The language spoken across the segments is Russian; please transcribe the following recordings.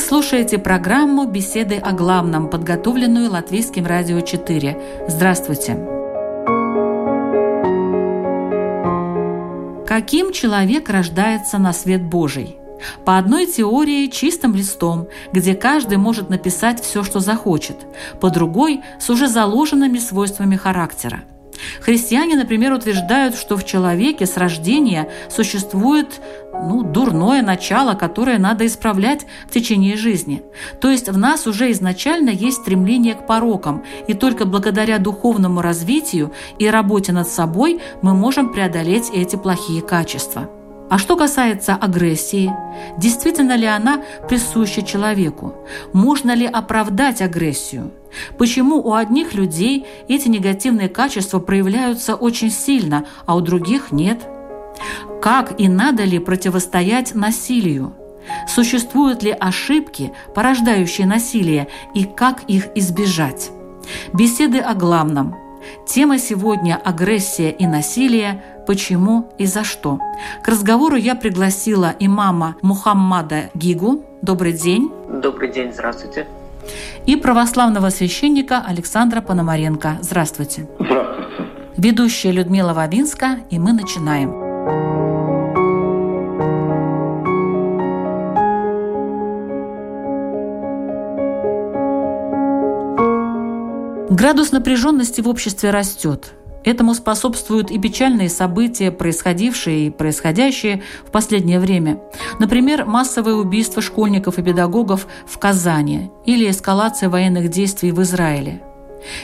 Слушаете программу «Беседы о главном», подготовленную Латвийским радио 4. Здравствуйте! Каким человек рождается на свет Божий? По одной теории чистым листом, где каждый может написать все, что захочет, по другой – с уже заложенными свойствами характера. Христиане, например, утверждают, что в человеке с рождения существует ну, дурное начало, которое надо исправлять в течение жизни. То есть в нас уже изначально есть стремление к порокам, и только благодаря духовному развитию и работе над собой мы можем преодолеть эти плохие качества. А что касается агрессии, действительно ли она присуща человеку? Можно ли оправдать агрессию? Почему у одних людей эти негативные качества проявляются очень сильно, а у других нет? Как и надо ли противостоять насилию? Существуют ли ошибки, порождающие насилие, и как их избежать? Беседы о главном. Тема сегодня – агрессия и насилие. Почему и за что? К разговору я пригласила имама Мухаммада Гигу. Добрый день. Добрый день, здравствуйте. И православного священника Александра Пономаренко. Здравствуйте. Здравствуйте. Ведущая Людмила Вавинска, и мы начинаем. Градус напряженности в обществе растет. Этому способствуют и печальные события, происходившие и происходящие в последнее время. Например, массовое убийство школьников и педагогов в Казани или эскалация военных действий в Израиле.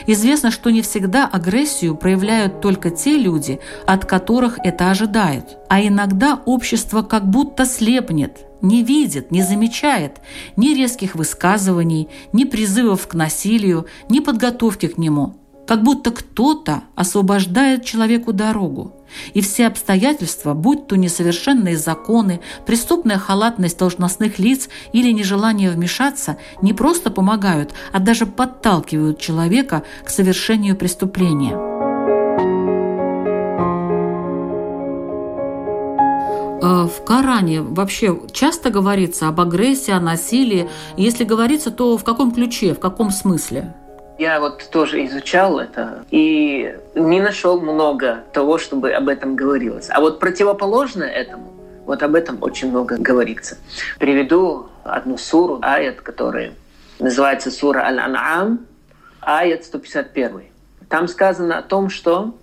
Известно, что не всегда агрессию проявляют только те люди, от которых это ожидают. А иногда общество как будто слепнет, не видит, не замечает ни резких высказываний, ни призывов к насилию, ни подготовки к нему. Как будто кто-то освобождает человеку дорогу. И все обстоятельства, будь то несовершенные законы, преступная халатность должностных лиц или нежелание вмешаться, не просто помогают, а даже подталкивают человека к совершению преступления. Э, в Коране вообще часто говорится об агрессии, о насилии. Если говорится, то в каком ключе, в каком смысле? Я вот тоже изучал это и не нашел много того, чтобы об этом говорилось. А вот противоположное этому, вот об этом очень много говорится. Приведу одну суру, аят, который называется сура Аль-Ан'ам, аят 151. Там сказано о том, что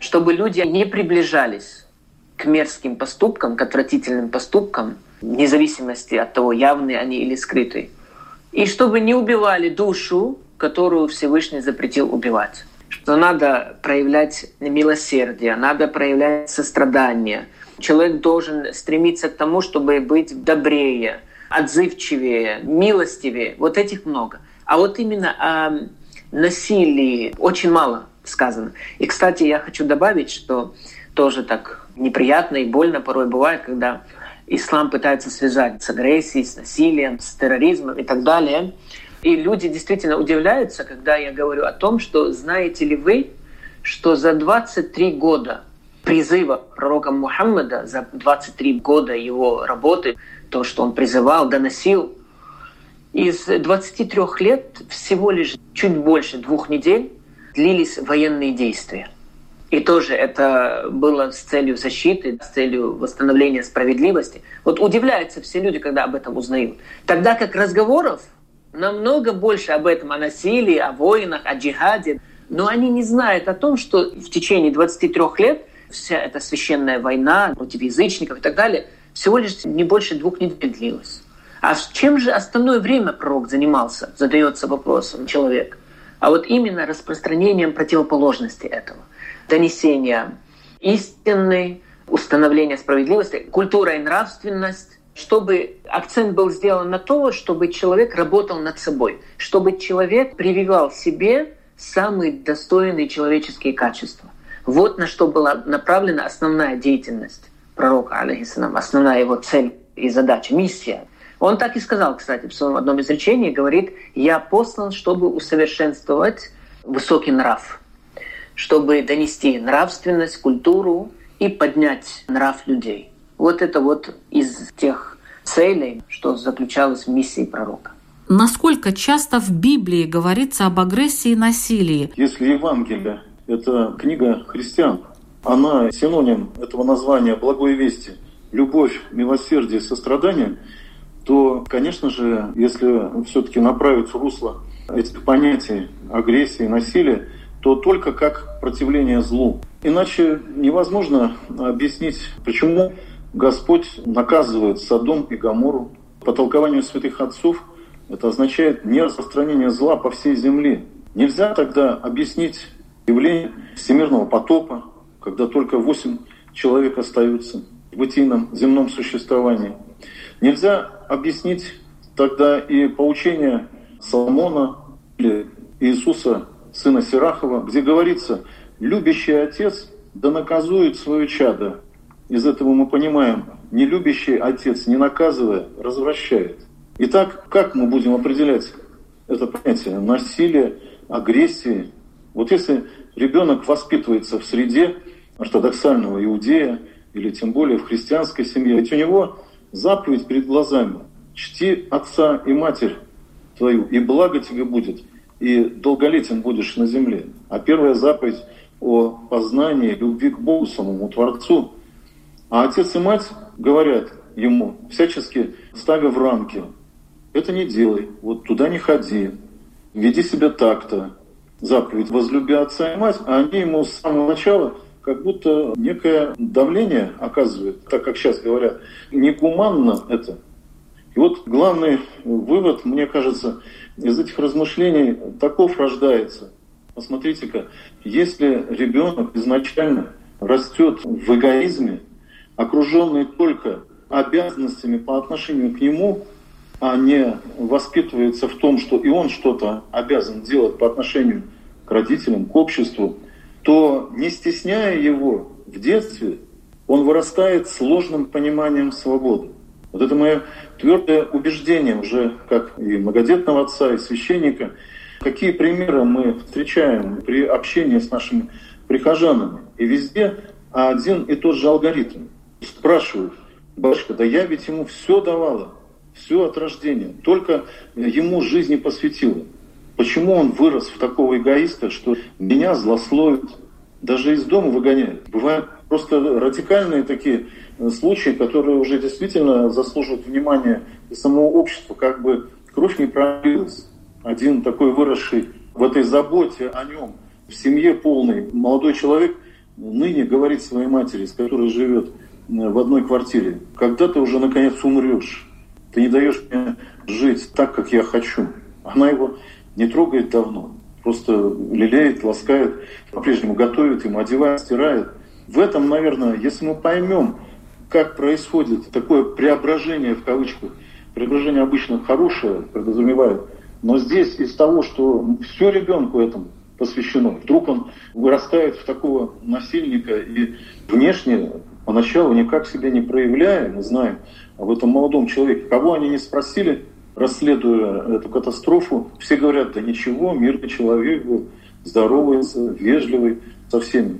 чтобы люди не приближались к мерзким поступкам, к отвратительным поступкам, вне зависимости от того, явные они или скрытые. И чтобы не убивали душу, которую Всевышний запретил убивать. Что надо проявлять милосердие, надо проявлять сострадание. Человек должен стремиться к тому, чтобы быть добрее, отзывчивее, милостивее. Вот этих много. А вот именно о насилии очень мало сказано. И, кстати, я хочу добавить, что тоже так неприятно и больно порой бывает, когда ислам пытается связать с агрессией, с насилием, с терроризмом и так далее. И люди действительно удивляются, когда я говорю о том, что знаете ли вы, что за 23 года призыва пророка Мухаммада, за 23 года его работы, то, что он призывал, доносил, из 23 лет всего лишь чуть больше двух недель длились военные действия. И тоже это было с целью защиты, с целью восстановления справедливости. Вот удивляются все люди, когда об этом узнают. Тогда как разговоров намного больше об этом, о насилии, о войнах, о джихаде. Но они не знают о том, что в течение 23 лет вся эта священная война против язычников и так далее всего лишь не больше двух недель длилась. А чем же остальное время пророк занимался, задается вопросом человек. А вот именно распространением противоположности этого. Донесение истины, установление справедливости, культура и нравственность, чтобы акцент был сделан на то, чтобы человек работал над собой, чтобы человек прививал себе самые достойные человеческие качества. Вот на что была направлена основная деятельность пророка, алейхиссалам, основная его цель и задача, миссия. Он так и сказал, кстати, в своем одном изречении, говорит, «Я послан, чтобы усовершенствовать высокий нрав, чтобы донести нравственность, культуру и поднять нрав людей». Вот это вот из тех целей, что заключалось в миссии пророка. Насколько часто в Библии говорится об агрессии и насилии? Если Евангелие – это книга христиан, она синоним этого названия «Благой вести» – любовь, милосердие, сострадание, то, конечно же, если все-таки направить в русло этих понятий агрессии и насилия, то только как противление злу. Иначе невозможно объяснить, почему Господь наказывает Содом и Гамору. По толкованию святых отцов это означает не распространение зла по всей земле. Нельзя тогда объяснить явление всемирного потопа, когда только восемь человек остаются в бытийном земном существовании. Нельзя объяснить тогда и поучение Соломона или Иисуса, сына Сирахова, где говорится, любящий отец да наказует свое чадо. Из этого мы понимаем, не любящий отец, не наказывая, развращает. Итак, как мы будем определять это понятие насилия, агрессии? Вот если ребенок воспитывается в среде ортодоксального иудея или тем более в христианской семье, ведь у него заповедь перед глазами – чти отца и матерь твою, и благо тебе будет, и долголетен будешь на земле. А первая заповедь о познании любви к Богу, самому Творцу. А отец и мать говорят ему, всячески ставя в рамки, это не делай, вот туда не ходи, веди себя так-то. Заповедь «возлюби отца и мать», а они ему с самого начала как будто некое давление оказывают, так как сейчас говорят, негуманно это. И вот главный вывод, мне кажется, из этих размышлений таков рождается. Посмотрите-ка, если ребенок изначально растет в эгоизме, окруженный только обязанностями по отношению к нему, а не воспитывается в том, что и он что-то обязан делать по отношению к родителям, к обществу, то не стесняя его в детстве, он вырастает с сложным пониманием свободы. Вот это мое твердое убеждение уже как и многодетного отца, и священника. Какие примеры мы встречаем при общении с нашими прихожанами. И везде один и тот же алгоритм. Спрашивают, батюшка, да я ведь ему все давала, все от рождения, только ему жизни посвятила. Почему он вырос в такого эгоиста, что меня злословит, даже из дома выгоняет? Бывают просто радикальные такие э, случаи, которые уже действительно заслуживают внимания и самого общества, как бы кровь не пролилась. Один такой выросший в этой заботе о нем, в семье полный молодой человек ныне говорит своей матери, с которой живет в одной квартире, когда ты уже наконец умрешь, ты не даешь мне жить так, как я хочу. Она его не трогает давно. Просто лелеет, ласкает, по-прежнему готовит ему, одевает, стирает. В этом, наверное, если мы поймем, как происходит такое преображение, в кавычках, преображение обычно хорошее подразумевает, но здесь из того, что все ребенку этому посвящено, вдруг он вырастает в такого насильника и внешне поначалу никак себя не проявляя, мы знаем об этом молодом человеке, кого они не спросили, расследуя эту катастрофу, все говорят, да ничего, мирный человек был, здоровый, вежливый со всеми.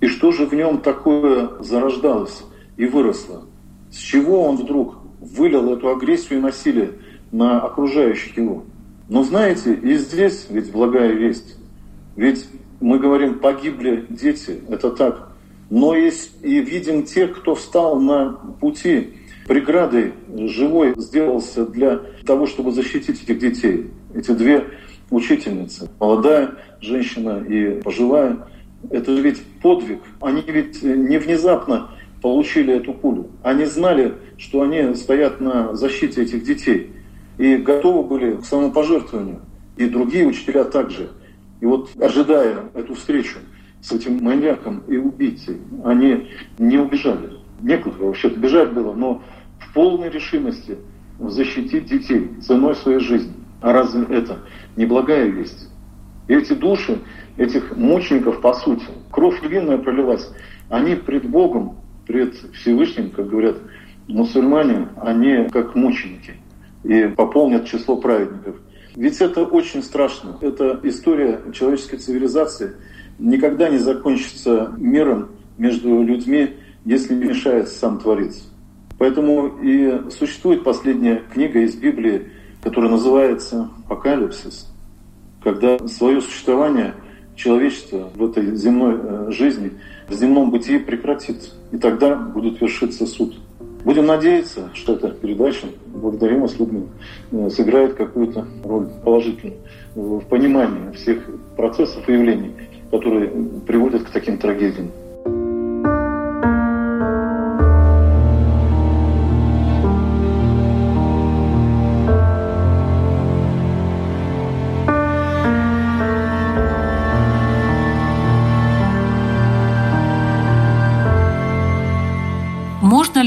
И что же в нем такое зарождалось и выросло? С чего он вдруг вылил эту агрессию и насилие на окружающих его? Но знаете, и здесь ведь благая весть. Ведь мы говорим, погибли дети, это так. Но есть и видим тех, кто встал на пути преградой живой сделался для того, чтобы защитить этих детей. Эти две учительницы, молодая женщина и пожилая, это же ведь подвиг. Они ведь не внезапно получили эту пулю. Они знали, что они стоят на защите этих детей и готовы были к самопожертвованию. И другие учителя также. И вот ожидая эту встречу с этим маньяком и убийцей, они не убежали некуда вообще бежать было, но в полной решимости защитить детей ценой своей жизни. А разве это не благая весть? И эти души, этих мучеников, по сути, кровь невинная пролилась, они пред Богом, пред Всевышним, как говорят мусульмане, они как мученики и пополнят число праведников. Ведь это очень страшно. Это история человеческой цивилизации никогда не закончится миром между людьми, если мешает сам Творец. Поэтому и существует последняя книга из Библии, которая называется «Апокалипсис», когда свое существование человечества в этой земной э, жизни, в земном бытии прекратится. И тогда будет вершиться суд. Будем надеяться, что эта передача, благодарим вас, Людмила, э, сыграет какую-то роль положительную в понимании всех процессов и явлений, которые приводят к таким трагедиям.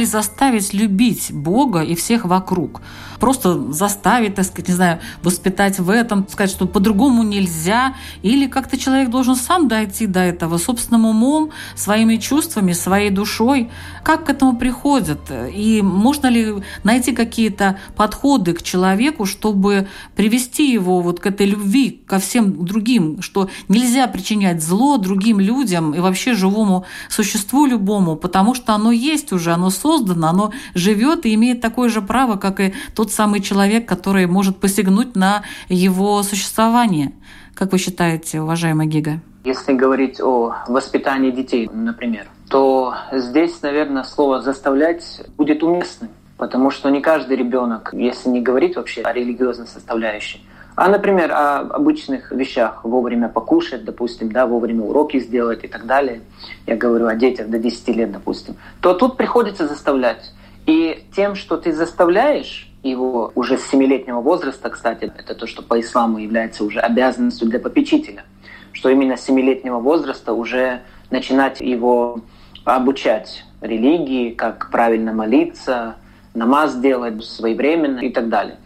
Ли заставить любить Бога и всех вокруг? Просто заставить, так сказать, не знаю, воспитать в этом, сказать, что по-другому нельзя, или как-то человек должен сам дойти до этого собственным умом, своими чувствами, своей душой. Как к этому приходят? И можно ли найти какие-то подходы к человеку, чтобы привести его вот к этой любви ко всем другим, что нельзя причинять зло другим людям и вообще живому существу любому, потому что оно есть уже, оно создано, оно живет и имеет такое же право, как и тот самый человек, который может посягнуть на его существование. Как вы считаете, уважаемая Гига? Если говорить о воспитании детей, например, то здесь, наверное, слово «заставлять» будет уместным, потому что не каждый ребенок, если не говорить вообще о религиозной составляющей, а, например, о обычных вещах, вовремя покушать, допустим, да, вовремя уроки сделать и так далее, я говорю о детях до 10 лет, допустим, то тут приходится заставлять. И тем, что ты заставляешь его уже с 7-летнего возраста, кстати, это то, что по исламу является уже обязанностью для попечителя, что именно с 7-летнего возраста уже начинать его обучать религии, как правильно молиться, намаз делать своевременно и так далее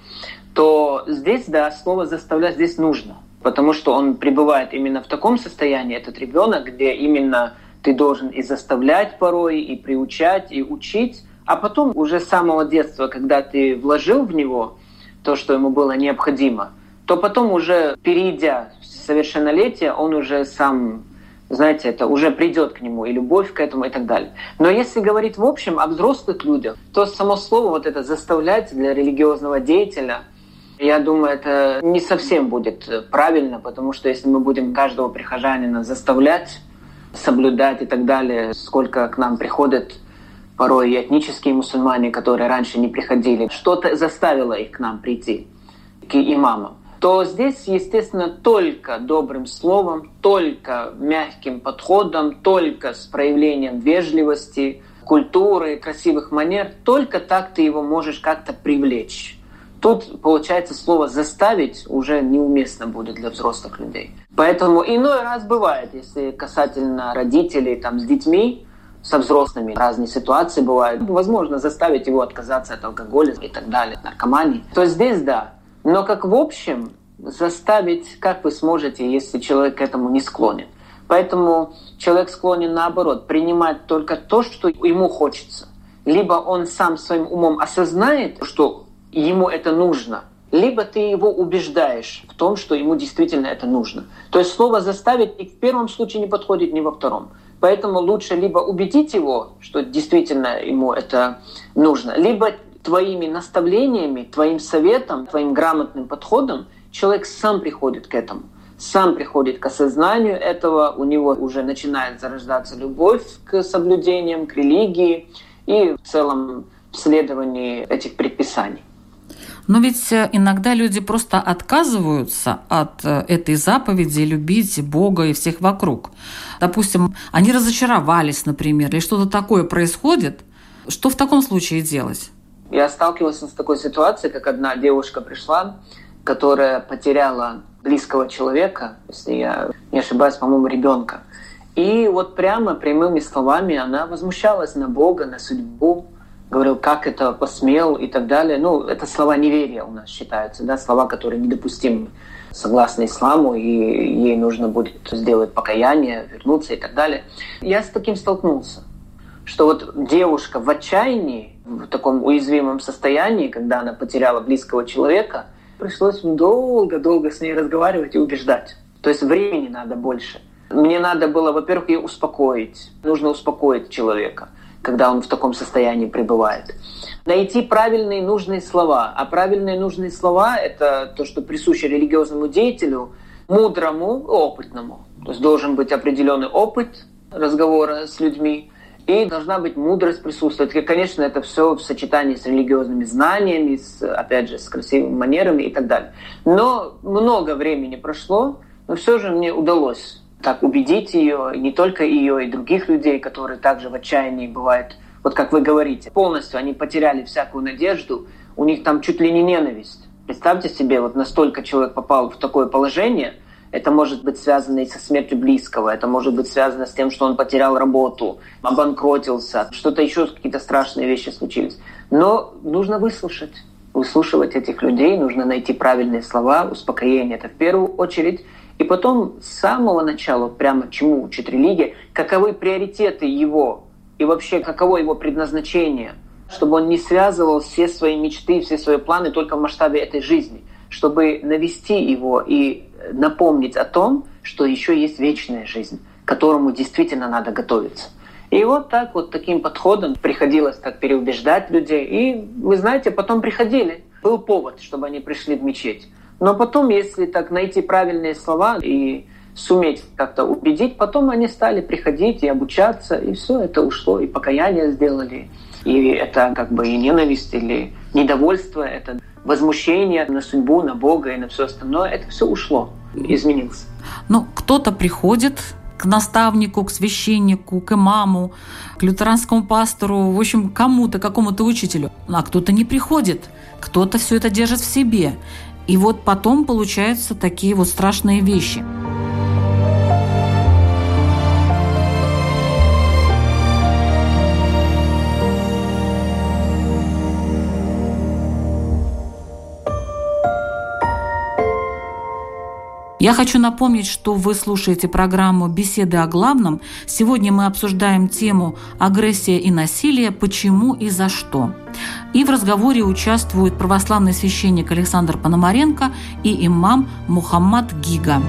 то здесь, да, слово «заставлять» здесь нужно, потому что он пребывает именно в таком состоянии, этот ребенок, где именно ты должен и заставлять порой, и приучать, и учить, а потом уже с самого детства, когда ты вложил в него то, что ему было необходимо, то потом уже, перейдя в совершеннолетие, он уже сам знаете, это уже придет к нему, и любовь к этому, и так далее. Но если говорить в общем о взрослых людях, то само слово вот это «заставлять» для религиозного деятеля – я думаю, это не совсем будет правильно, потому что если мы будем каждого прихожанина заставлять соблюдать и так далее, сколько к нам приходят порой и этнические мусульмане, которые раньше не приходили, что-то заставило их к нам прийти, к имамам, то здесь, естественно, только добрым словом, только мягким подходом, только с проявлением вежливости, культуры, красивых манер, только так ты его можешь как-то привлечь. Тут, получается, слово «заставить» уже неуместно будет для взрослых людей. Поэтому иной раз бывает, если касательно родителей там, с детьми, со взрослыми разные ситуации бывают. Возможно, заставить его отказаться от алкоголя и так далее, наркомании. То здесь да. Но как в общем, заставить, как вы сможете, если человек к этому не склонен. Поэтому человек склонен наоборот, принимать только то, что ему хочется. Либо он сам своим умом осознает, что ему это нужно, либо ты его убеждаешь в том, что ему действительно это нужно. То есть слово «заставить» и в первом случае не подходит, ни во втором. Поэтому лучше либо убедить его, что действительно ему это нужно, либо твоими наставлениями, твоим советом, твоим грамотным подходом человек сам приходит к этому, сам приходит к осознанию этого, у него уже начинает зарождаться любовь к соблюдениям, к религии и в целом в следовании этих предписаний. Но ведь э, иногда люди просто отказываются от э, этой заповеди любить Бога и всех вокруг. Допустим, они разочаровались, например, или что-то такое происходит. Что в таком случае делать? Я сталкивался с такой ситуацией, как одна девушка пришла, которая потеряла близкого человека, если я не ошибаюсь, по-моему, ребенка. И вот прямо прямыми словами она возмущалась на Бога, на судьбу, говорил, как это посмел и так далее. Ну, это слова неверия у нас считаются, да, слова, которые недопустимы согласно исламу, и ей нужно будет сделать покаяние, вернуться и так далее. Я с таким столкнулся, что вот девушка в отчаянии, в таком уязвимом состоянии, когда она потеряла близкого человека, пришлось долго-долго с ней разговаривать и убеждать. То есть времени надо больше. Мне надо было, во-первых, ее успокоить. Нужно успокоить человека, когда он в таком состоянии пребывает. Найти правильные нужные слова. А правильные нужные слова — это то, что присуще религиозному деятелю, мудрому, опытному. То есть должен быть определенный опыт разговора с людьми, и должна быть мудрость присутствовать. И, конечно, это все в сочетании с религиозными знаниями, с, опять же, с красивыми манерами и так далее. Но много времени прошло, но все же мне удалось так убедить ее, не только ее, и других людей, которые также в отчаянии бывают, вот как вы говорите, полностью они потеряли всякую надежду, у них там чуть ли не ненависть. Представьте себе, вот настолько человек попал в такое положение, это может быть связано и со смертью близкого, это может быть связано с тем, что он потерял работу, обанкротился, что-то еще, какие-то страшные вещи случились. Но нужно выслушать, выслушивать этих людей, нужно найти правильные слова, успокоение это в первую очередь, и потом с самого начала, прямо чему учит религия, каковы приоритеты его и вообще каково его предназначение, чтобы он не связывал все свои мечты, все свои планы только в масштабе этой жизни, чтобы навести его и напомнить о том, что еще есть вечная жизнь, к которому действительно надо готовиться. И вот так вот таким подходом приходилось так переубеждать людей. И вы знаете, потом приходили. Был повод, чтобы они пришли в мечеть. Но потом, если так найти правильные слова и суметь как-то убедить, потом они стали приходить и обучаться, и все это ушло, и покаяние сделали, и это как бы и ненависть или недовольство, это возмущение на судьбу, на Бога и на все остальное, это все ушло, изменилось. Ну, кто-то приходит к наставнику, к священнику, к имаму, к лютеранскому пастору, в общем, кому-то, какому-то учителю. А кто-то не приходит, кто-то все это держит в себе. И вот потом получаются такие вот страшные вещи. Я хочу напомнить, что вы слушаете программу «Беседы о главном». Сегодня мы обсуждаем тему «Агрессия и насилие. Почему и за что?». И в разговоре участвуют православный священник Александр Пономаренко и имам Мухаммад Гига.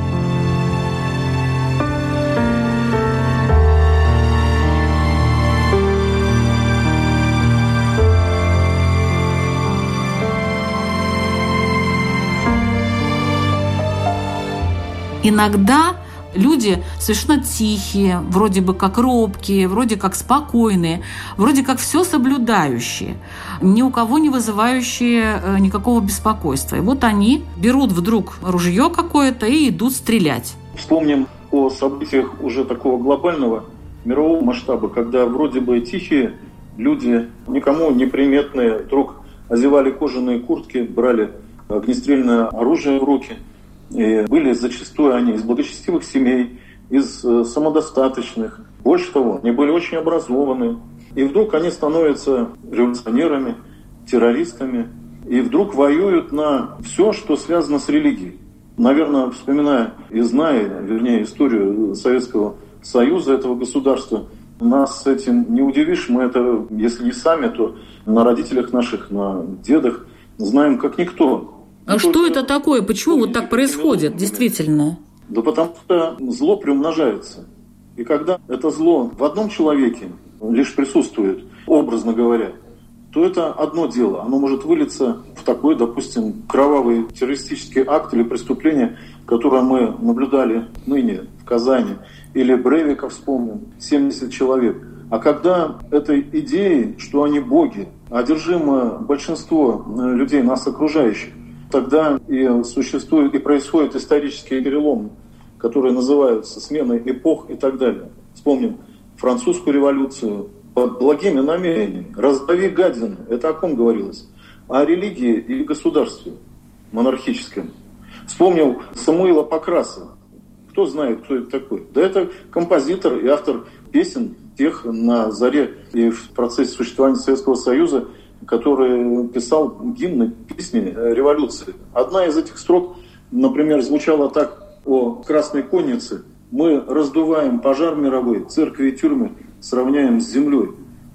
Иногда люди совершенно тихие, вроде бы как робкие, вроде как спокойные, вроде как все соблюдающие, ни у кого не вызывающие э, никакого беспокойства. И вот они берут вдруг ружье какое-то и идут стрелять. Вспомним о событиях уже такого глобального мирового масштаба, когда вроде бы тихие люди, никому неприметные, вдруг озевали кожаные куртки, брали огнестрельное оружие в руки – и были зачастую они из благочестивых семей, из э, самодостаточных. Больше того, они были очень образованы. И вдруг они становятся революционерами, террористами, и вдруг воюют на все, что связано с религией. Наверное, вспоминая и зная, вернее, историю Советского Союза, этого государства, нас с этим не удивишь. Мы это, если не сами, то на родителях наших, на дедах знаем как никто. А что это такое? Почему вот так происходит, действительно? Да потому что зло приумножается. И когда это зло в одном человеке лишь присутствует, образно говоря, то это одно дело. Оно может вылиться в такой, допустим, кровавый террористический акт или преступление, которое мы наблюдали ныне в Казани. Или Брейвика вспомним, 70 человек. А когда этой идеей, что они боги, одержимо большинство людей, нас окружающих, тогда и существует, и происходит исторические переломы, которые называются сменой эпох и так далее. Вспомним французскую революцию под благими намерениями. Раздави гадину. Это о ком говорилось? О религии и государстве монархическом. Вспомнил Самуила Покраса. Кто знает, кто это такой? Да это композитор и автор песен тех на заре и в процессе существования Советского Союза который писал гимны, песни революции. Одна из этих строк, например, звучала так о Красной Коннице. Мы раздуваем пожар мировой, церкви и тюрьмы сравняем с землей.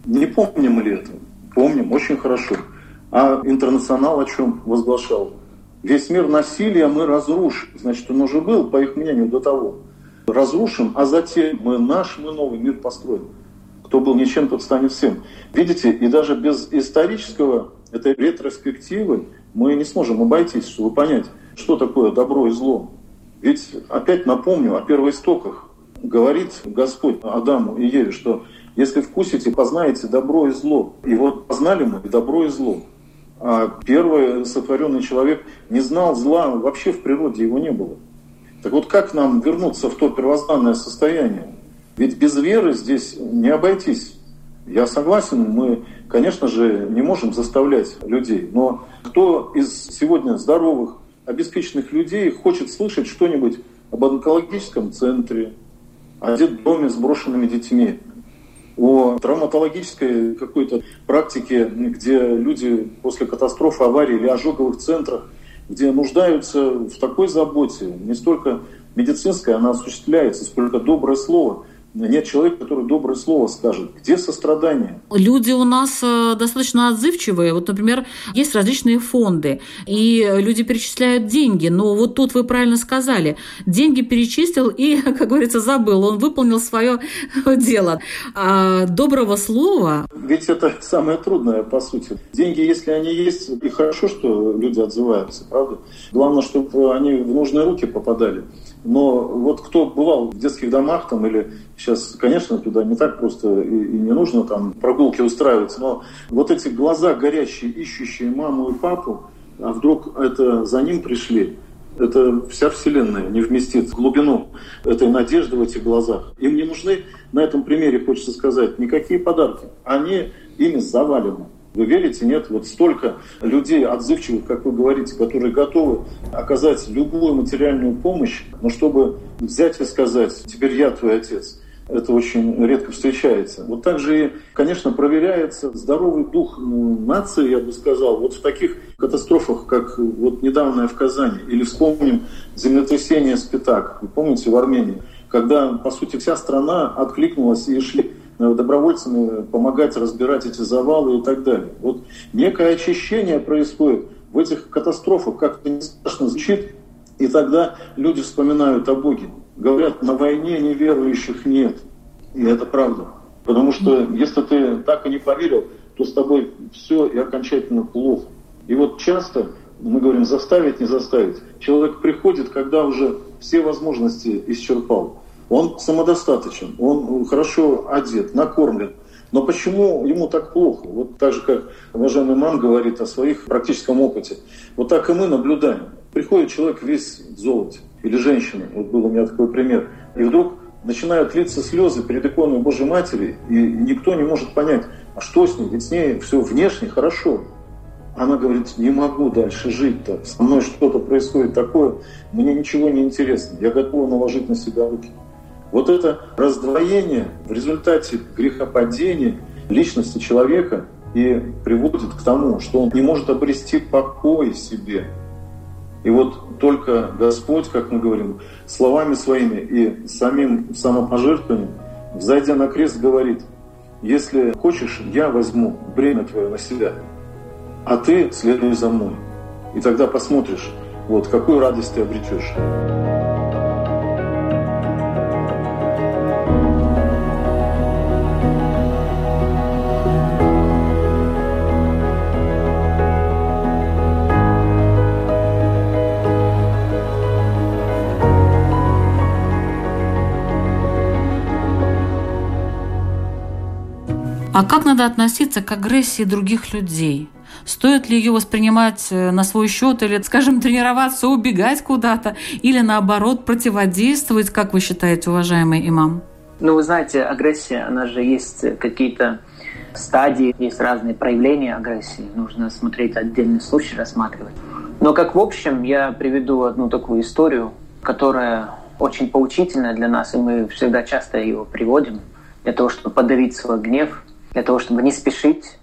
Не помним ли это? Помним, очень хорошо. А интернационал о чем возглашал? Весь мир насилия мы разрушим. Значит, он уже был, по их мнению, до того. Разрушим, а затем мы наш, мы новый мир построим. Кто был ничем, тот станет всем. Видите, и даже без исторического этой ретроспективы мы не сможем обойтись, чтобы понять, что такое добро и зло. Ведь опять напомню о первоистоках. Говорит Господь Адаму и Еве, что если вкусите, познаете добро и зло. И вот познали мы добро и зло. А первый сотворенный человек не знал зла, вообще в природе его не было. Так вот как нам вернуться в то первозданное состояние? Ведь без веры здесь не обойтись. Я согласен, мы, конечно же, не можем заставлять людей, но кто из сегодня здоровых, обеспеченных людей хочет слышать что-нибудь об онкологическом центре, о детдоме с брошенными детьми, о травматологической какой-то практике, где люди после катастрофы, аварии или ожоговых центрах, где нуждаются в такой заботе, не столько медицинская, она осуществляется, сколько доброе слово – нет человека, который доброе слово скажет. Где сострадание? Люди у нас э, достаточно отзывчивые. Вот, например, есть различные фонды, и люди перечисляют деньги. Но вот тут вы правильно сказали. Деньги перечислил и, как говорится, забыл. Он выполнил свое дело. А доброго слова... Ведь это самое трудное, по сути. Деньги, если они есть, и хорошо, что люди отзываются, правда? Главное, чтобы они в нужные руки попадали. Но вот кто бывал в детских домах там или сейчас, конечно, туда не так просто и, и не нужно там прогулки устраивать, но вот эти глаза горящие, ищущие маму и папу, а вдруг это за ним пришли, это вся Вселенная не вместит глубину этой надежды в этих глазах. Им не нужны, на этом примере хочется сказать, никакие подарки. Они ими завалены. Вы верите, нет? Вот столько людей отзывчивых, как вы говорите, которые готовы оказать любую материальную помощь, но чтобы взять и сказать, теперь я твой отец, это очень редко встречается. Вот также, конечно, проверяется здоровый дух нации, я бы сказал, вот в таких катастрофах, как вот недавняя в Казани, или вспомним землетрясение Спитак, вы помните, в Армении, когда, по сути, вся страна откликнулась и шли добровольцами помогать разбирать эти завалы и так далее. Вот некое очищение происходит в этих катастрофах, как-то не страшно звучит, и тогда люди вспоминают о Боге. Говорят, на войне неверующих нет. И это правда. Потому что если ты так и не поверил, то с тобой все и окончательно плохо. И вот часто мы говорим заставить, не заставить. Человек приходит, когда уже все возможности исчерпал. Он самодостаточен, он хорошо одет, накормлен. Но почему ему так плохо? Вот так же, как уважаемый мам говорит о своих практическом опыте. Вот так и мы наблюдаем. Приходит человек весь в золоте, или женщина, вот был у меня такой пример, и вдруг начинают литься слезы перед иконой Божьей Матери, и никто не может понять, а что с ней, ведь с ней все внешне хорошо. Она говорит, не могу дальше жить-то, со мной что-то происходит такое, мне ничего не интересно, я готова наложить на себя руки. Вот это раздвоение в результате грехопадения личности человека и приводит к тому, что он не может обрести покой себе. И вот только Господь, как мы говорим, словами своими и самим самопожертвованием, взойдя на крест, говорит, если хочешь, я возьму бремя твое на себя, а ты следуй за мной. И тогда посмотришь, вот какую радость ты обретешь. А как надо относиться к агрессии других людей? Стоит ли ее воспринимать э, на свой счет или, скажем, тренироваться, убегать куда-то, или наоборот противодействовать, как вы считаете, уважаемый имам? Ну, вы знаете, агрессия, она же есть какие-то стадии, есть разные проявления агрессии. Нужно смотреть отдельный случай, рассматривать. Но как в общем, я приведу одну такую историю, которая очень поучительная для нас, и мы всегда часто ее приводим для того, чтобы подавить свой гнев – для того, чтобы не спешить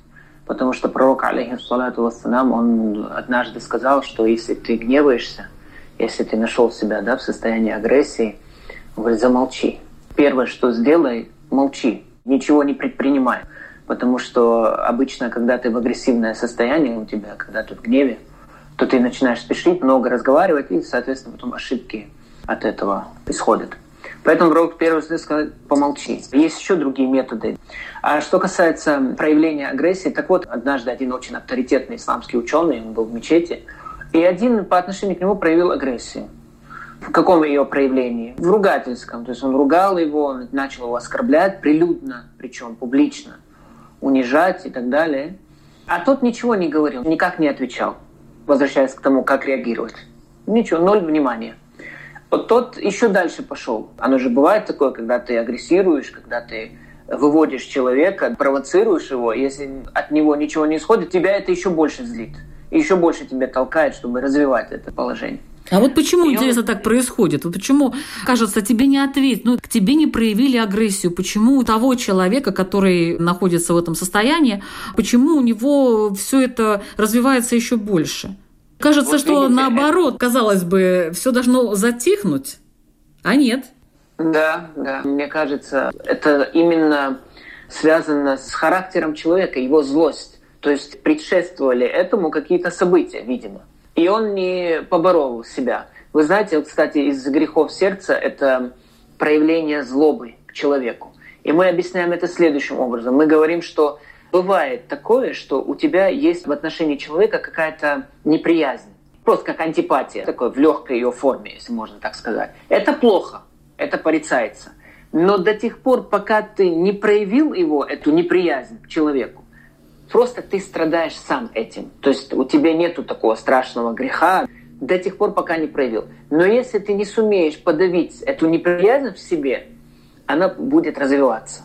Потому что пророк, алейхиссалату вассалам, он однажды сказал, что если ты гневаешься, если ты нашел себя да, в состоянии агрессии, он говорит, замолчи. Первое, что сделай, молчи, ничего не предпринимай. Потому что обычно, когда ты в агрессивное состояние у тебя, когда ты в гневе, то ты начинаешь спешить, много разговаривать, и, соответственно, потом ошибки от этого исходят. Поэтому пророк первый сказать помолчи. Есть еще другие методы. А что касается проявления агрессии, так вот, однажды один очень авторитетный исламский ученый, он был в мечети, и один по отношению к нему проявил агрессию. В каком ее проявлении? В ругательском. То есть он ругал его, он начал его оскорблять прилюдно, причем публично, унижать и так далее. А тот ничего не говорил, никак не отвечал, возвращаясь к тому, как реагировать. Ничего, ноль внимания. Вот тот еще дальше пошел. Оно же бывает такое, когда ты агрессируешь, когда ты выводишь человека, провоцируешь его, если от него ничего не исходит, тебя это еще больше злит. И еще больше тебя толкает, чтобы развивать это положение. А вот почему, и интересно, он... так происходит? Вот почему, кажется, тебе не ответить, ну, к тебе не проявили агрессию? Почему у того человека, который находится в этом состоянии, почему у него все это развивается еще больше? Кажется, вот что видите, наоборот, казалось бы, все должно затихнуть, а нет. Да, да. Мне кажется, это именно связано с характером человека, его злость. То есть предшествовали этому какие-то события, видимо. И он не поборол себя. Вы знаете, вот, кстати, из грехов сердца это проявление злобы к человеку. И мы объясняем это следующим образом. Мы говорим, что бывает такое, что у тебя есть в отношении человека какая-то неприязнь, просто как антипатия, такой в легкой ее форме, если можно так сказать. Это плохо, это порицается. Но до тех пор, пока ты не проявил его, эту неприязнь к человеку, просто ты страдаешь сам этим. То есть у тебя нету такого страшного греха до тех пор, пока не проявил. Но если ты не сумеешь подавить эту неприязнь в себе, она будет развиваться.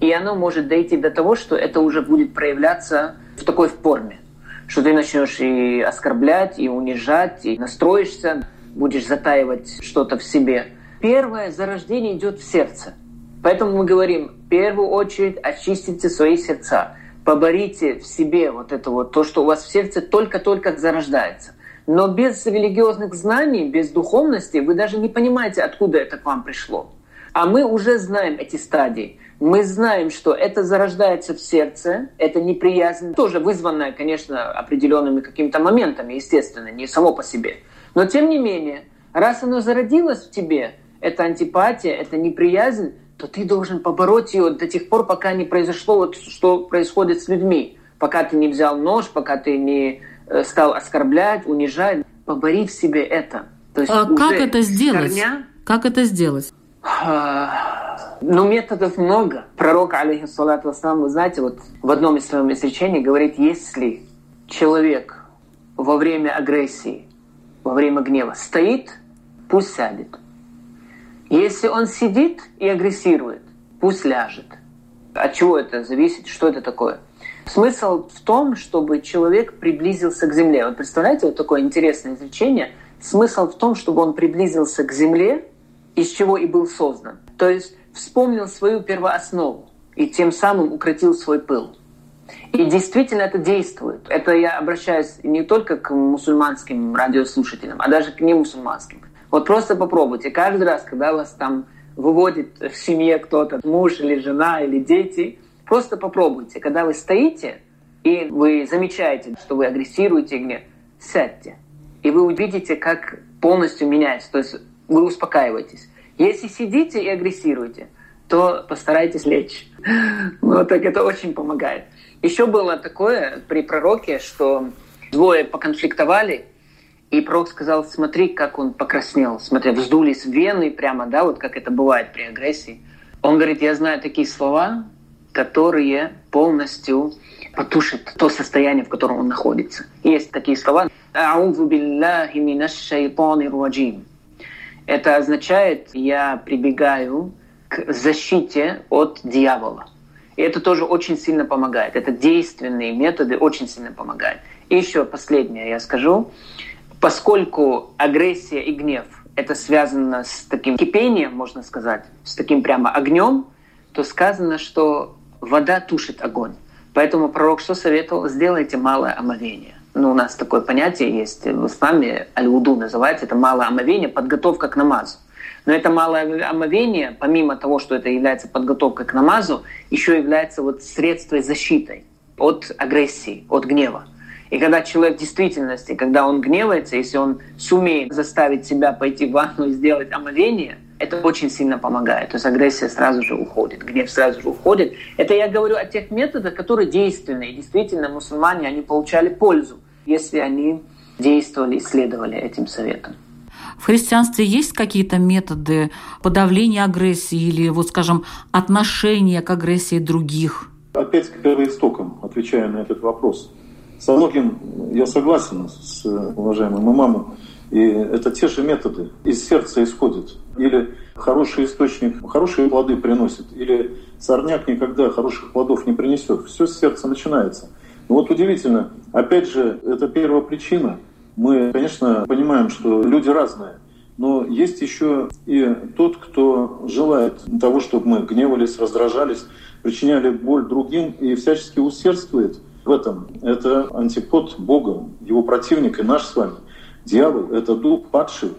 И оно может дойти до того, что это уже будет проявляться в такой форме, что ты начнешь и оскорблять, и унижать, и настроишься, будешь затаивать что-то в себе. Первое зарождение идет в сердце. Поэтому мы говорим, в первую очередь очистите свои сердца, поборите в себе вот это вот, то, что у вас в сердце только-только зарождается. Но без религиозных знаний, без духовности вы даже не понимаете, откуда это к вам пришло. А мы уже знаем эти стадии мы знаем, что это зарождается в сердце, это неприязнь, тоже вызванная, конечно, определенными какими-то моментами, естественно, не само по себе. Но тем не менее, раз оно зародилось в тебе, это антипатия, это неприязнь, то ты должен побороть ее до тех пор, пока не произошло вот что происходит с людьми. Пока ты не взял нож, пока ты не э, стал оскорблять, унижать. Побори в себе это. То есть а как это сделать? Корня... Как это сделать? Ну, методов много. Пророк, алейхиссалату вассалам, вы знаете, вот в одном из своих изречений говорит, если человек во время агрессии, во время гнева стоит, пусть сядет. Если он сидит и агрессирует, пусть ляжет. От чего это зависит? Что это такое? Смысл в том, чтобы человек приблизился к земле. Вот представляете, вот такое интересное изречение. Смысл в том, чтобы он приблизился к земле, из чего и был создан. То есть вспомнил свою первооснову и тем самым укротил свой пыл. И действительно это действует. Это я обращаюсь не только к мусульманским радиослушателям, а даже к немусульманским. Вот просто попробуйте. Каждый раз, когда вас там выводит в семье кто-то, муж или жена или дети, просто попробуйте. Когда вы стоите, и вы замечаете, что вы агрессируете сядьте. И вы увидите, как полностью меняется. То есть вы успокаиваетесь. Если сидите и агрессируете, то постарайтесь лечь. Ну, так это очень помогает. Еще было такое при пророке, что двое поконфликтовали, и пророк сказал, смотри, как он покраснел, смотри, вздулись вены прямо, да, вот как это бывает при агрессии. Он говорит, я знаю такие слова, которые полностью потушат то состояние, в котором он находится. Есть такие слова. Это означает, я прибегаю к защите от дьявола. И это тоже очень сильно помогает. Это действенные методы очень сильно помогают. И еще последнее я скажу. Поскольку агрессия и гнев это связано с таким кипением, можно сказать, с таким прямо огнем, то сказано, что вода тушит огонь. Поэтому пророк что советовал? Сделайте малое омовение. Ну, у нас такое понятие есть в исламе, аль-уду называется, это малое омовение, подготовка к намазу. Но это малое омовение, помимо того, что это является подготовкой к намазу, еще является вот средством защитой от агрессии, от гнева. И когда человек в действительности, когда он гневается, если он сумеет заставить себя пойти в ванну и сделать омовение, это очень сильно помогает. То есть агрессия сразу же уходит, гнев сразу же уходит. Это я говорю о тех методах, которые действенные. Действительно, мусульмане, они получали пользу, если они действовали и следовали этим советам. В христианстве есть какие-то методы подавления агрессии или, вот скажем, отношения к агрессии других? Опять к первоистокам, отвечая на этот вопрос. Со многим я согласен с уважаемым имамом. И это те же методы. Из сердца исходят. Или хороший источник хорошие плоды приносит, или сорняк никогда хороших плодов не принесет. Все с сердца начинается. Но вот удивительно, опять же, это первая причина. Мы, конечно, понимаем, что люди разные. Но есть еще и тот, кто желает того, чтобы мы гневались, раздражались, причиняли боль другим и всячески усердствует в этом. Это антипод Бога, его противник и наш с вами. Дьявол — это дух падший.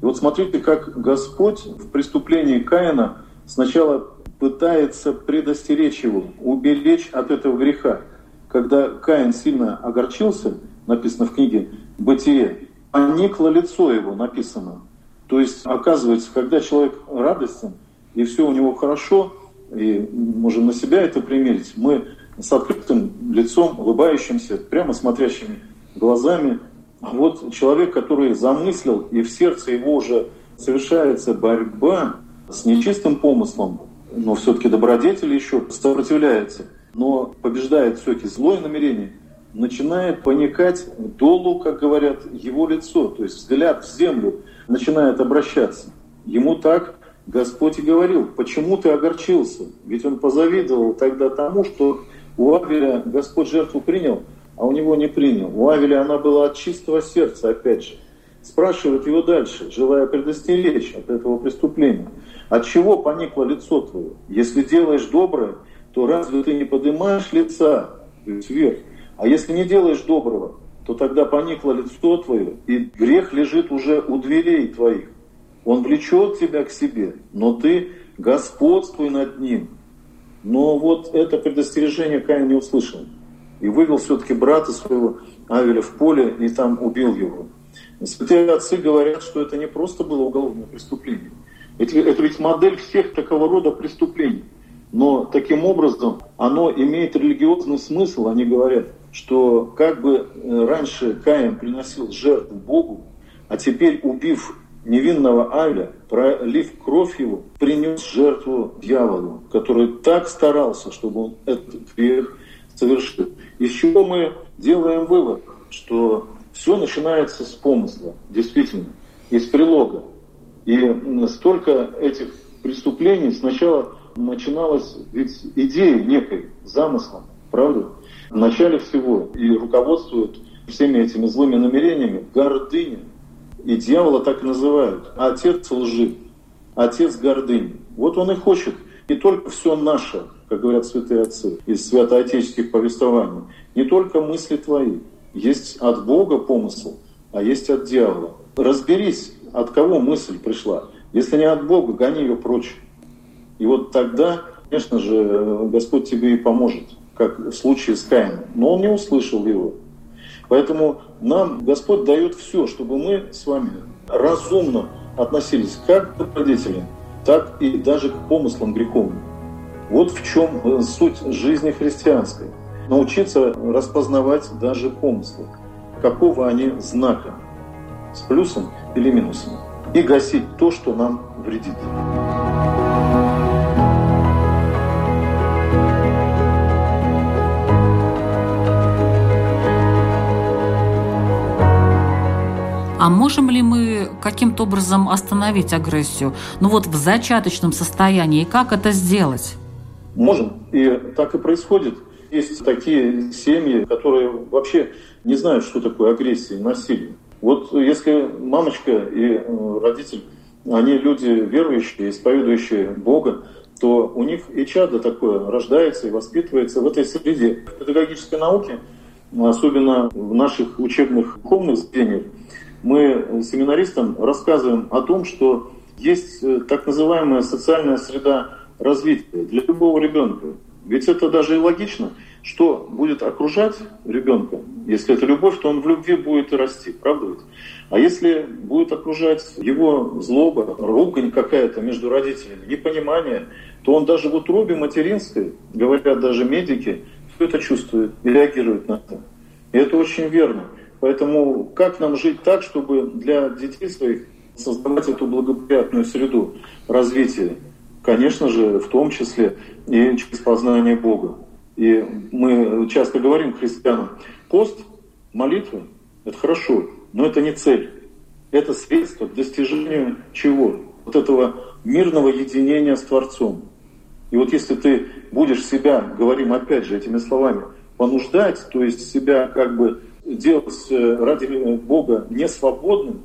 И вот смотрите, как Господь в преступлении Каина сначала пытается предостеречь его, уберечь от этого греха. Когда Каин сильно огорчился, написано в книге «Бытие», поникло лицо его, написано. То есть, оказывается, когда человек радостен, и все у него хорошо, и можем на себя это примерить, мы с открытым лицом, улыбающимся, прямо смотрящими глазами а вот человек, который замыслил, и в сердце его уже совершается борьба с нечистым помыслом, но все-таки добродетель еще сопротивляется, но побеждает все-таки злое намерение, начинает поникать долу, как говорят, его лицо, то есть взгляд в землю начинает обращаться. Ему так Господь и говорил, почему ты огорчился? Ведь он позавидовал тогда тому, что у Авеля Господь жертву принял, а у него не принял. У Авеля она была от чистого сердца, опять же. Спрашивает его дальше, желая предостеречь от этого преступления. От чего поникло лицо твое? Если делаешь доброе, то разве ты не поднимаешь лица вверх? А если не делаешь доброго, то тогда поникло лицо твое, и грех лежит уже у дверей твоих. Он влечет тебя к себе, но ты господствуй над ним. Но вот это предостережение Каин не услышал и вывел все-таки брата своего Авеля в поле и там убил его. Святые отцы говорят, что это не просто было уголовное преступление. Это, это ведь модель всех такого рода преступлений. Но таким образом оно имеет религиозный смысл. Они говорят, что как бы э, раньше Каин приносил жертву Богу, а теперь убив невинного Авеля, пролив кровь его, принес жертву дьяволу, который так старался, чтобы он этот грех совершил. Из чего мы делаем вывод, что все начинается с помысла, действительно, из прилога. И столько этих преступлений сначала начиналось ведь идеей некой, замыслом, правда? В начале всего и руководствуют всеми этими злыми намерениями гордыня. И дьявола так называют. Отец лжи, отец гордыни. Вот он и хочет не только все наше, как говорят святые отцы из святоотеческих повествований, не только мысли твои. Есть от Бога помысл, а есть от дьявола. Разберись, от кого мысль пришла. Если не от Бога, гони ее прочь. И вот тогда, конечно же, Господь тебе и поможет, как в случае с Каином. Но он не услышал его. Поэтому нам Господь дает все, чтобы мы с вами разумно относились как к добродетелям, так и даже к помыслам греховным. Вот в чем э, суть жизни христианской. Научиться распознавать даже помыслы, какого они знака, с плюсом или минусом, и гасить то, что нам вредит. А можем ли мы каким-то образом остановить агрессию? Ну вот в зачаточном состоянии, как это сделать? Можем. И так и происходит. Есть такие семьи, которые вообще не знают, что такое агрессия и насилие. Вот если мамочка и э, родитель, они люди верующие, исповедующие Бога, то у них и чадо такое рождается и воспитывается в этой среде. В педагогической науке, особенно в наших учебных духовных заведениях, мы семинаристам рассказываем о том, что есть э, так называемая социальная среда развития для любого ребенка. Ведь это даже и логично, что будет окружать ребенка. Если это любовь, то он в любви будет расти, правда ведь? А если будет окружать его злоба, ругань какая-то между родителями, непонимание, то он даже в утробе материнской, говорят даже медики, все это чувствует и реагирует на это. И это очень верно. Поэтому как нам жить так, чтобы для детей своих создавать эту благоприятную среду развития? Конечно же, в том числе и через познание Бога. И мы часто говорим христианам, пост, молитва – это хорошо, но это не цель. Это средство к достижению чего? Вот этого мирного единения с Творцом. И вот если ты будешь себя, говорим опять же этими словами, понуждать, то есть себя как бы делать э, ради Бога не свободным,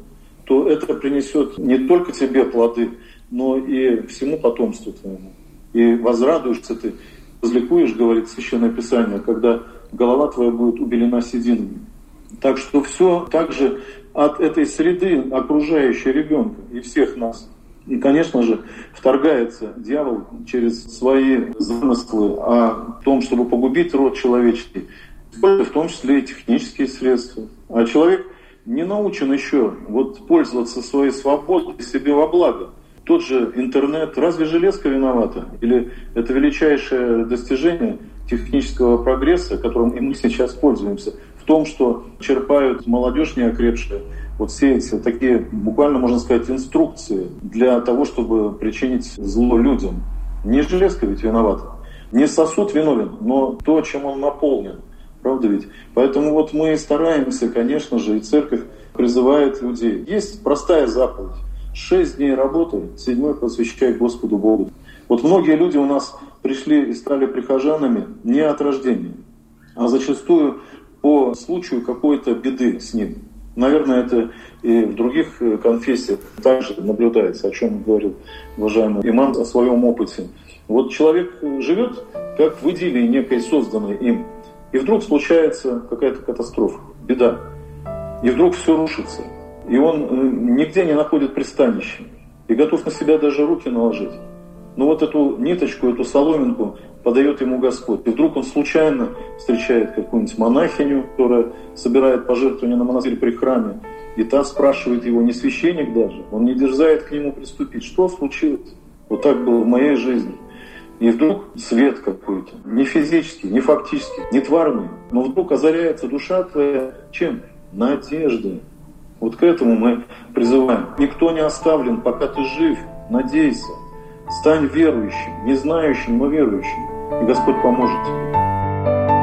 то это принесет не только тебе плоды, но и всему потомству твоему. И возрадуешься ты, возликуешь, говорит Священное Писание, когда голова твоя будет убелена сединами. Так что все также от этой среды, окружающей ребенка и всех нас. И, конечно же, вторгается дьявол через свои замыслы о том, чтобы погубить род человеческий, в том числе и технические средства. А человек не научен еще вот пользоваться своей свободой себе во благо. Тот же интернет, разве железка виновата? Или это величайшее достижение технического прогресса, которым и мы сейчас пользуемся, в том, что черпают молодежь неокрепшая, вот все эти такие, буквально можно сказать, инструкции для того, чтобы причинить зло людям. Не железка ведь виновата, не сосуд виновен, но то, чем он наполнен – Правда ведь? Поэтому вот мы стараемся, конечно же, и церковь призывает людей. Есть простая заповедь. Шесть дней работы, седьмой посвящай Господу Богу. Вот многие люди у нас пришли и стали прихожанами не от рождения, а зачастую по случаю какой-то беды с ним. Наверное, это и в других э, конфессиях также наблюдается, о чем говорил уважаемый имам о своем опыте. Вот человек живет как в идиллии некой созданной им, и вдруг случается какая-то катастрофа, беда. И вдруг все рушится. И он э, нигде не находит пристанища. И готов на себя даже руки наложить. Но вот эту ниточку, эту соломинку подает ему Господь. И вдруг он случайно встречает какую-нибудь монахиню, которая собирает пожертвования на монастырь при храме. И та спрашивает его, не священник даже, он не дерзает к нему приступить. Что случилось? Вот так было в моей жизни. И вдруг свет какой-то, не физический, не фактический, не тварный, но вдруг озаряется душа твоя чем? Надеждой. Вот к этому мы призываем. Никто не оставлен, пока ты жив, надейся. Стань верующим, не знающим, но верующим. И Господь поможет тебе.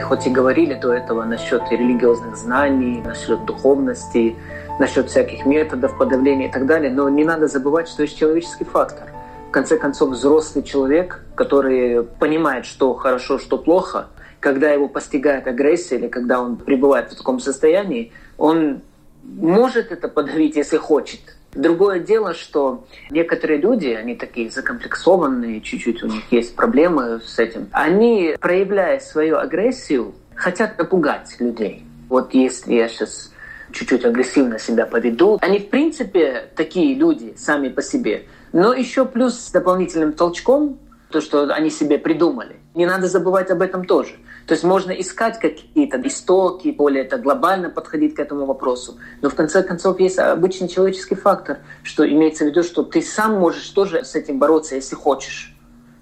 Хоть и говорили до этого насчет религиозных знаний, насчет духовности, насчет всяких методов подавления и так далее, но не надо забывать, что есть человеческий фактор. В конце концов, взрослый человек, который понимает, что хорошо, что плохо, когда его постигает агрессия или когда он пребывает в таком состоянии, он может это подавить, если хочет. Другое дело, что некоторые люди, они такие закомплексованные, чуть-чуть у них есть проблемы с этим, они, проявляя свою агрессию, хотят напугать людей. Вот если я сейчас чуть-чуть агрессивно себя поведу, они в принципе такие люди сами по себе. Но еще плюс с дополнительным толчком, то, что они себе придумали. Не надо забывать об этом тоже. То есть можно искать какие-то истоки, более это глобально подходить к этому вопросу. Но в конце концов есть обычный человеческий фактор, что имеется в виду, что ты сам можешь тоже с этим бороться, если хочешь.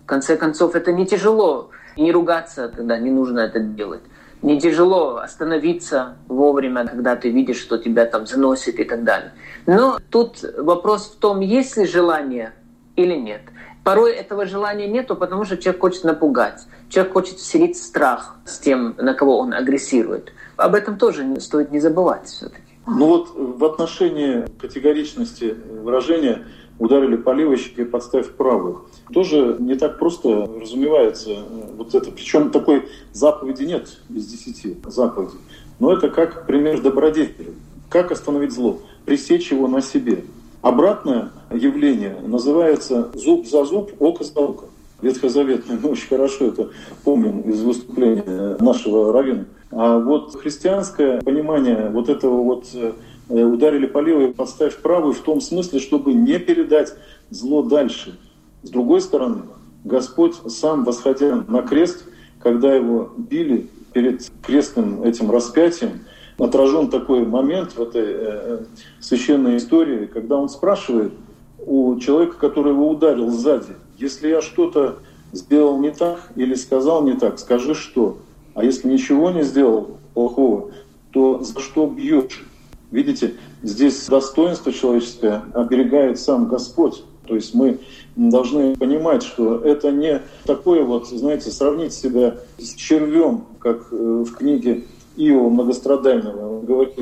В конце концов, это не тяжело. не ругаться, когда не нужно это делать. Не тяжело остановиться вовремя, когда ты видишь, что тебя там заносит и так далее. Но тут вопрос в том, есть ли желание или нет. Порой этого желания нету, потому что человек хочет напугать. Человек хочет вселить страх с тем, на кого он агрессирует. Об этом тоже стоит не забывать все-таки. Ну вот в отношении категоричности выражения ударили по левой щеке, подставь правую. Тоже не так просто разумевается э, вот это. Причем такой заповеди нет из десяти заповедей. Но это как пример добродетели. Как остановить зло? Пресечь его на себе. Обратное явление называется зуб за зуб, око за око. Ветхозаветное, мы очень хорошо это помним из выступления нашего равина. А вот христианское понимание вот этого вот э, ударили по левой, подставь правую в том смысле, чтобы не передать зло дальше. С другой стороны, Господь сам, восходя на крест, когда его били перед крестным этим распятием, отражен такой момент в этой э, священной истории, когда он спрашивает у человека, который его ударил сзади, если я что-то сделал не так или сказал не так, скажи что. А если ничего не сделал плохого, то за что бьешь? Видите, здесь достоинство человеческое оберегает сам Господь. То есть мы должны понимать, что это не такое вот, знаете, сравнить себя с червем, как э, в книге Иова многострадального. Он говорит,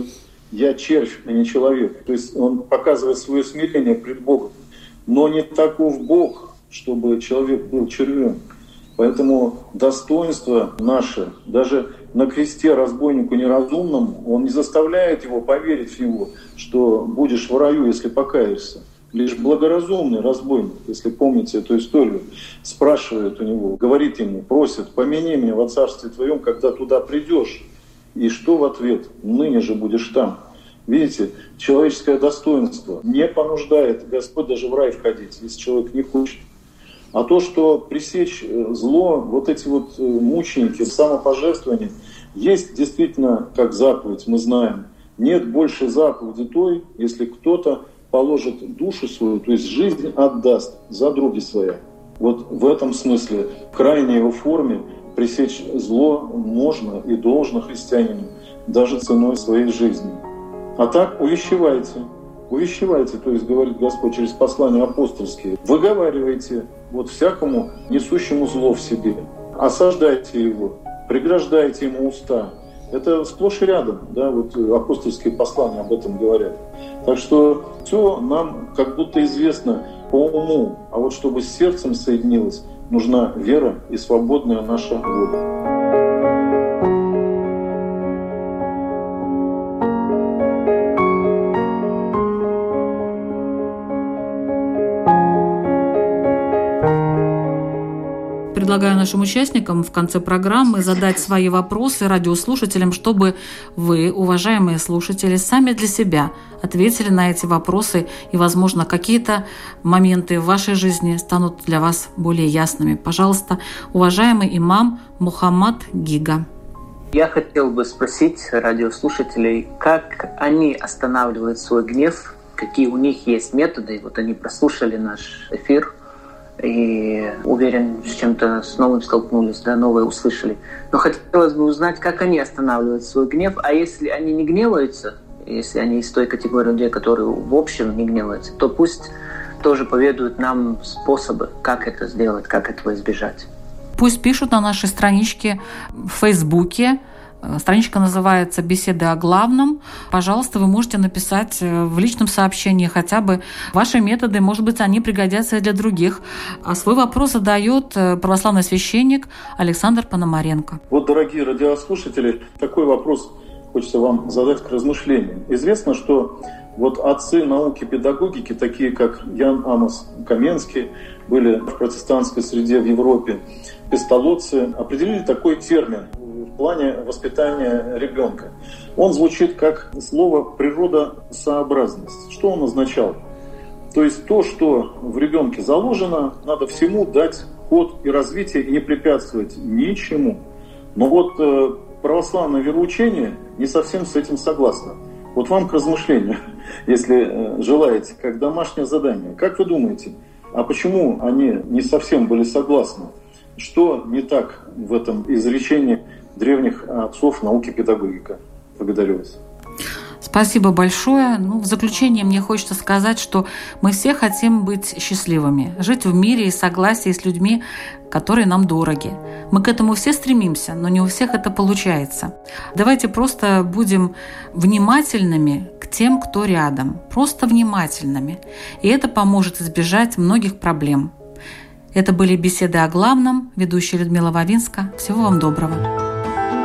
я червь, а не человек. То есть он показывает свое смирение пред Богом. Но не таков Бог, чтобы человек был червем. Поэтому достоинство наше, даже на кресте разбойнику неразумному, он не заставляет его поверить в него, что будешь в раю, если покаешься. Лишь благоразумный разбойник, если помните эту историю, спрашивает у него, говорит ему, просит, помяни меня во царстве твоем, когда туда придешь. И что в ответ? Ныне же будешь там. Видите, человеческое достоинство не понуждает Господь даже в рай входить, если человек не хочет. А то, что пресечь э, зло, вот эти вот э, мученики, самопожертвование, есть действительно как заповедь, мы знаем. Нет больше заповеди той, если кто-то положит душу свою, то есть жизнь отдаст за други своя. Вот в этом смысле, в крайней его форме, пресечь зло можно и должно христианину, даже ценой своей жизни. А так увещевайте, увещевайте, то есть говорит Господь через послания апостольские, выговаривайте вот всякому несущему зло в себе, осаждайте его, преграждайте ему уста. Это сплошь и рядом, да, вот апостольские послания об этом говорят. Так что все нам как будто известно по уму, а вот чтобы с сердцем соединилось, нужна вера и свободная наша воля. Предлагаю нашим участникам в конце программы задать свои вопросы радиослушателям, чтобы вы, уважаемые слушатели, сами для себя ответили на эти вопросы и, возможно, какие-то моменты в вашей жизни станут для вас более ясными. Пожалуйста, уважаемый имам Мухаммад Гига. Я хотел бы спросить радиослушателей, как они останавливают свой гнев, какие у них есть методы. Вот они прослушали наш эфир – и уверен, с чем-то с новым столкнулись, да, новое услышали. Но хотелось бы узнать, как они останавливают свой гнев, а если они не гневаются, если они из той категории людей, которые в общем не гневаются, то пусть тоже поведают нам способы, как это сделать, как этого избежать. Пусть пишут на нашей страничке в Фейсбуке, страничка называется «Беседы о главном». Пожалуйста, вы можете написать э, в личном сообщении хотя бы ваши методы. Может быть, они пригодятся и для других. А свой вопрос задает э, православный священник Александр Пономаренко. Вот, дорогие радиослушатели, такой вопрос хочется вам задать к размышлению. Известно, что вот отцы науки педагогики, такие как Ян Амос Каменский, были в протестантской среде в Европе, пестолодцы, определили такой термин в плане воспитания ребенка. Он звучит как слово природосообразность. Что он означал? То есть то, что в ребенке заложено, надо всему дать ход и развитие и не препятствовать ничему. Но вот э, православное вероучение не совсем с этим согласно. Вот вам к размышлению, если э, желаете, как домашнее задание. Как вы думаете, а почему они не совсем были согласны? Что не так в этом изречении древних отцов науки педагогика. Благодарю вас. Спасибо большое. Ну, в заключение мне хочется сказать, что мы все хотим быть счастливыми, жить в мире и согласии с людьми, которые нам дороги. Мы к этому все стремимся, но не у всех это получается. Давайте просто будем внимательными к тем, кто рядом. Просто внимательными. И это поможет избежать многих проблем. Это были беседы о главном. Ведущая Людмила Вавинска. Всего вам доброго.